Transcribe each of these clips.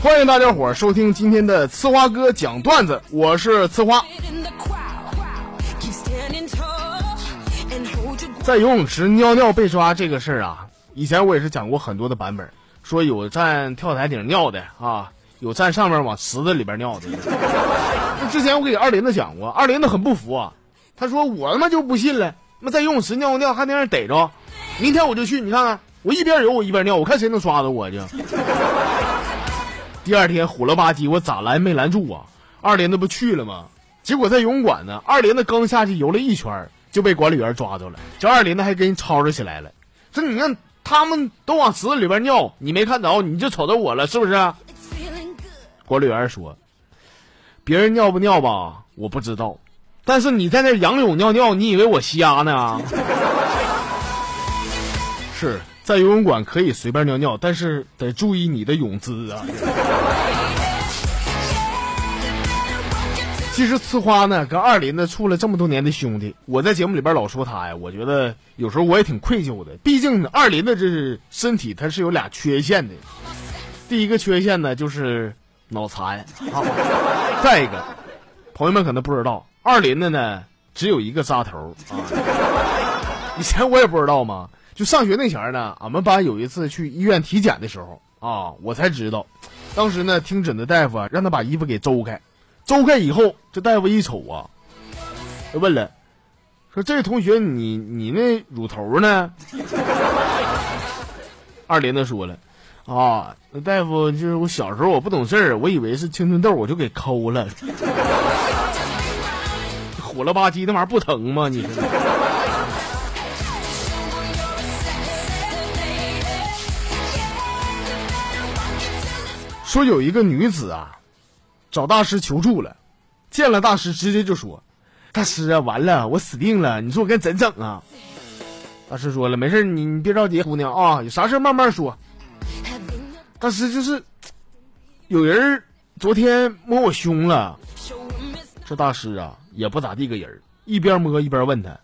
欢迎大家伙儿收听今天的呲花哥讲段子，我是呲花。在游泳池尿尿被抓这个事儿啊，以前我也是讲过很多的版本，说有站跳台顶尿的啊，有站上面往池子里边尿的。之前我给二林子讲过，二林子很不服啊，他说我他妈就不信了，那在游泳池尿尿还能让人逮着？明天我就去，你看看，我一边游我一边尿，我看谁能抓着我去。第二天虎了吧唧，我咋拦没拦住啊？二林子不去了吗？结果在游泳馆呢，二林子刚下去游了一圈，就被管理员抓住了。这二林子还跟人吵吵起来了，说你看他们都往池子里边尿，你没看着，你就瞅着我了，是不是？管理员说，别人尿不尿吧，我不知道，但是你在那仰泳尿尿，你以为我瞎呢？是。在游泳馆可以随便尿尿，但是得注意你的泳姿啊。其实呲花呢，跟二林呢处了这么多年的兄弟，我在节目里边老说他呀，我觉得有时候我也挺愧疚的。毕竟二林的这是身体，他是有俩缺陷的。第一个缺陷呢就是脑残啊，再一个，朋友们可能不知道，二林的呢只有一个扎头啊。以前我也不知道嘛。就上学那前儿呢，俺们班有一次去医院体检的时候啊，我才知道，当时呢听诊的大夫啊，让他把衣服给周开，周开以后，这大夫一瞅啊，就问了，说这位同学，你你那乳头呢？二林子说了，啊，那大夫就是我小时候我不懂事儿，我以为是青春痘，我就给抠了，火了吧唧，那玩意儿不疼吗？你说？说有一个女子啊，找大师求助了，见了大师直接就说：“大师啊，完了，我死定了，你说我该怎整啊？”大师说了：“没事，你你别着急，姑娘啊，有啥事慢慢说。”大师就是有人昨天摸我胸了，这大师啊也不咋地个人，一边摸一边问他：“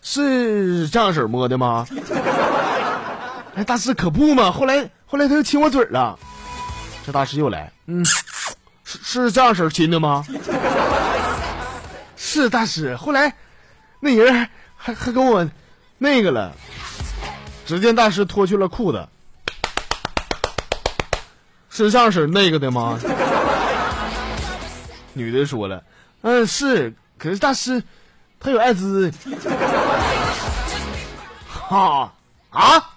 是这样式摸的吗？”哎，大师可不嘛，后来后来他又亲我嘴了。大师又来，嗯，是是这样式亲的吗？是大师。后来那人还还还跟我那个了。只见大师脱去了裤子，是这样式那个的吗？女的说了，嗯，是。可是大师他有艾滋。哈啊！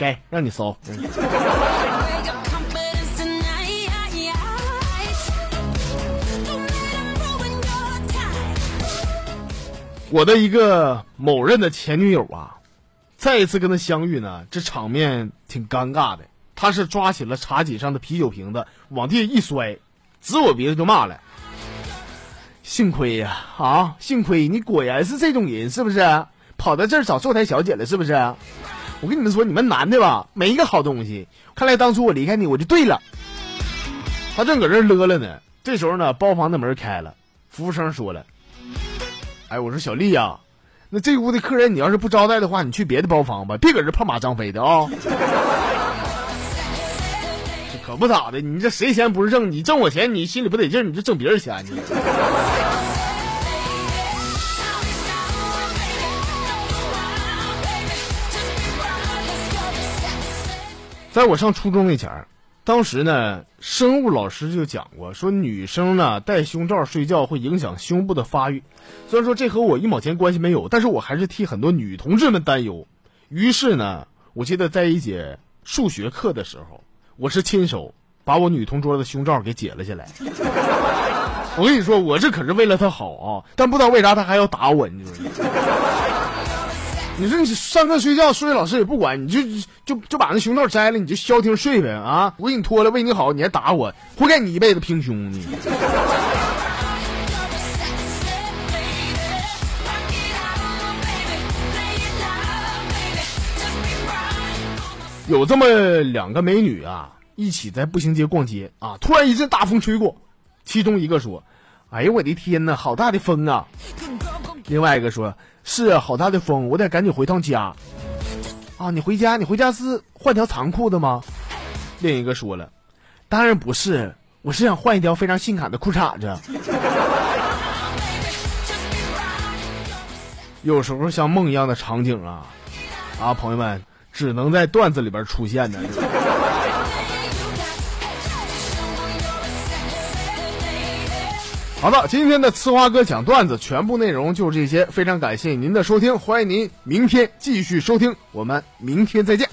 该让你搜。我的一个某任的前女友啊，再一次跟他相遇呢，这场面挺尴尬的。他是抓起了茶几上的啤酒瓶子，往地下一摔，指我鼻子就骂了：“幸亏呀，啊，幸亏你果然是这种人，是不是？跑到这儿找坐台小姐了，是不是？”我跟你们说，你们男的吧，没一个好东西。看来当初我离开你，我就对了。他正搁这乐了呢，这时候呢，包房的门开了，服务生说了：“哎，我说小丽呀，那这屋的客人你要是不招待的话，你去别的包房吧，别搁这炮马张飞的啊。”可不咋的，你这谁钱不是挣？你挣我钱，你心里不得劲，你就挣别人钱去。在我上初中那前儿，当时呢，生物老师就讲过，说女生呢戴胸罩睡觉会影响胸部的发育。虽然说这和我一毛钱关系没有，但是我还是替很多女同志们担忧。于是呢，我记得在一节数学课的时候，我是亲手把我女同桌的胸罩给解了下来。我跟你说，我这可是为了她好啊，但不知道为啥她还要打我，你说。你说你上课睡觉，数学老师也不管，你就就就把那胸罩摘了，你就消停睡呗啊！我给你脱了，为你好，你还打我，活该你一辈子平胸你。有这么两个美女啊，一起在步行街逛街啊，突然一阵大风吹过，其中一个说：“哎呦我的天哪，好大的风啊！”另外一个说。是啊，好大的风，我得赶紧回趟家。啊，你回家，你回家是换条长裤的吗？另一个说了，当然不是，我是想换一条非常性感的裤衩子。有时候像梦一样的场景啊，啊，朋友们只能在段子里边出现的。好的，今天的呲花哥讲段子全部内容就是这些，非常感谢您的收听，欢迎您明天继续收听，我们明天再见。